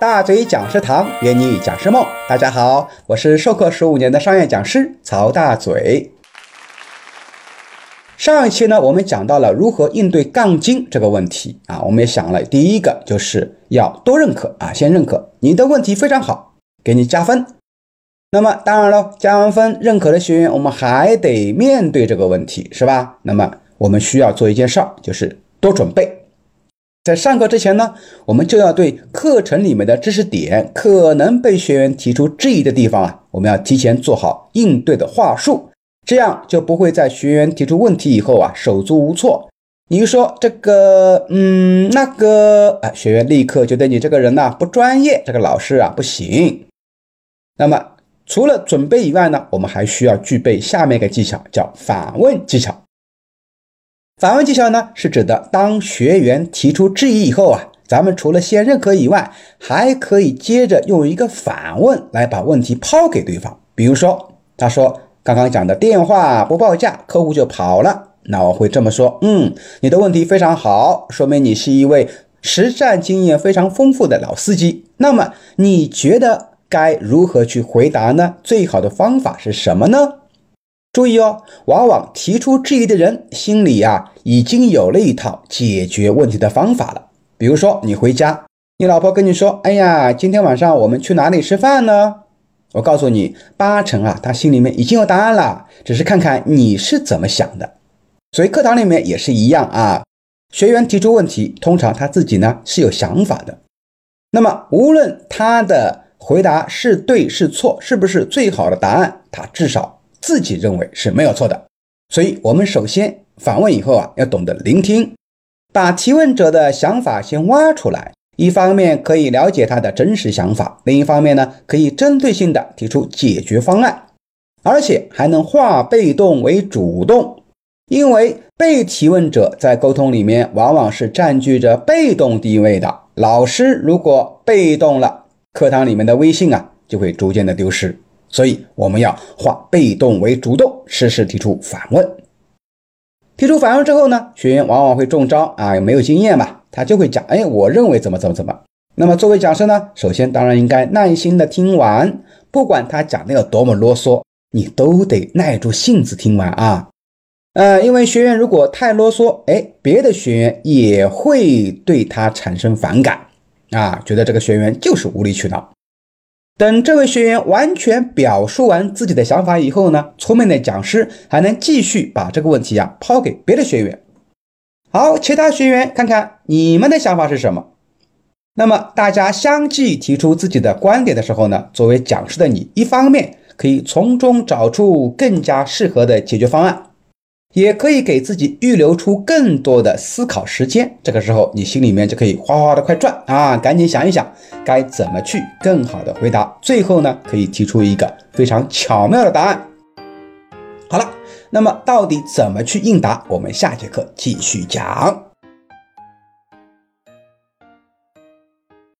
大嘴讲师堂圆你讲师梦，大家好，我是授课十五年的商业讲师曹大嘴。上一期呢，我们讲到了如何应对杠精这个问题啊，我们也想了，第一个就是要多认可啊，先认可你的问题非常好，给你加分。那么当然了，加完分认可的学员，我们还得面对这个问题，是吧？那么我们需要做一件事儿，就是多准备。在上课之前呢，我们就要对课程里面的知识点可能被学员提出质疑的地方啊，我们要提前做好应对的话术，这样就不会在学员提出问题以后啊手足无措。你说这个，嗯，那个啊，学员立刻觉得你这个人呐不专业，这个老师啊不行。那么除了准备以外呢，我们还需要具备下面一个技巧，叫反问技巧。反问技巧呢，是指的当学员提出质疑以后啊，咱们除了先认可以外，还可以接着用一个反问来把问题抛给对方。比如说，他说刚刚讲的电话不报价，客户就跑了，那我会这么说：嗯，你的问题非常好，说明你是一位实战经验非常丰富的老司机。那么你觉得该如何去回答呢？最好的方法是什么呢？注意哦，往往提出质疑的人心里呀，已经有了一套解决问题的方法了。比如说，你回家，你老婆跟你说：“哎呀，今天晚上我们去哪里吃饭呢？”我告诉你，八成啊，他心里面已经有答案了，只是看看你是怎么想的。所以课堂里面也是一样啊，学员提出问题，通常他自己呢是有想法的。那么，无论他的回答是对是错，是不是最好的答案，他至少。自己认为是没有错的，所以我们首先反问以后啊，要懂得聆听，把提问者的想法先挖出来。一方面可以了解他的真实想法，另一方面呢，可以针对性的提出解决方案，而且还能化被动为主动。因为被提问者在沟通里面往往是占据着被动地位的。老师如果被动了，课堂里面的威信啊，就会逐渐的丢失。所以我们要化被动为主动，时时提出反问。提出反问之后呢，学员往往会中招啊，没有经验嘛，他就会讲，哎，我认为怎么怎么怎么。那么作为讲师呢，首先当然应该耐心的听完，不管他讲的有多么啰嗦，你都得耐住性子听完啊。呃，因为学员如果太啰嗦，哎，别的学员也会对他产生反感啊，觉得这个学员就是无理取闹。等这位学员完全表述完自己的想法以后呢，聪明的讲师还能继续把这个问题啊抛给别的学员。好，其他学员看看你们的想法是什么？那么大家相继提出自己的观点的时候呢，作为讲师的你，一方面可以从中找出更加适合的解决方案。也可以给自己预留出更多的思考时间，这个时候你心里面就可以哗哗的快转啊，赶紧想一想该怎么去更好的回答，最后呢可以提出一个非常巧妙的答案。好了，那么到底怎么去应答？我们下节课继续讲。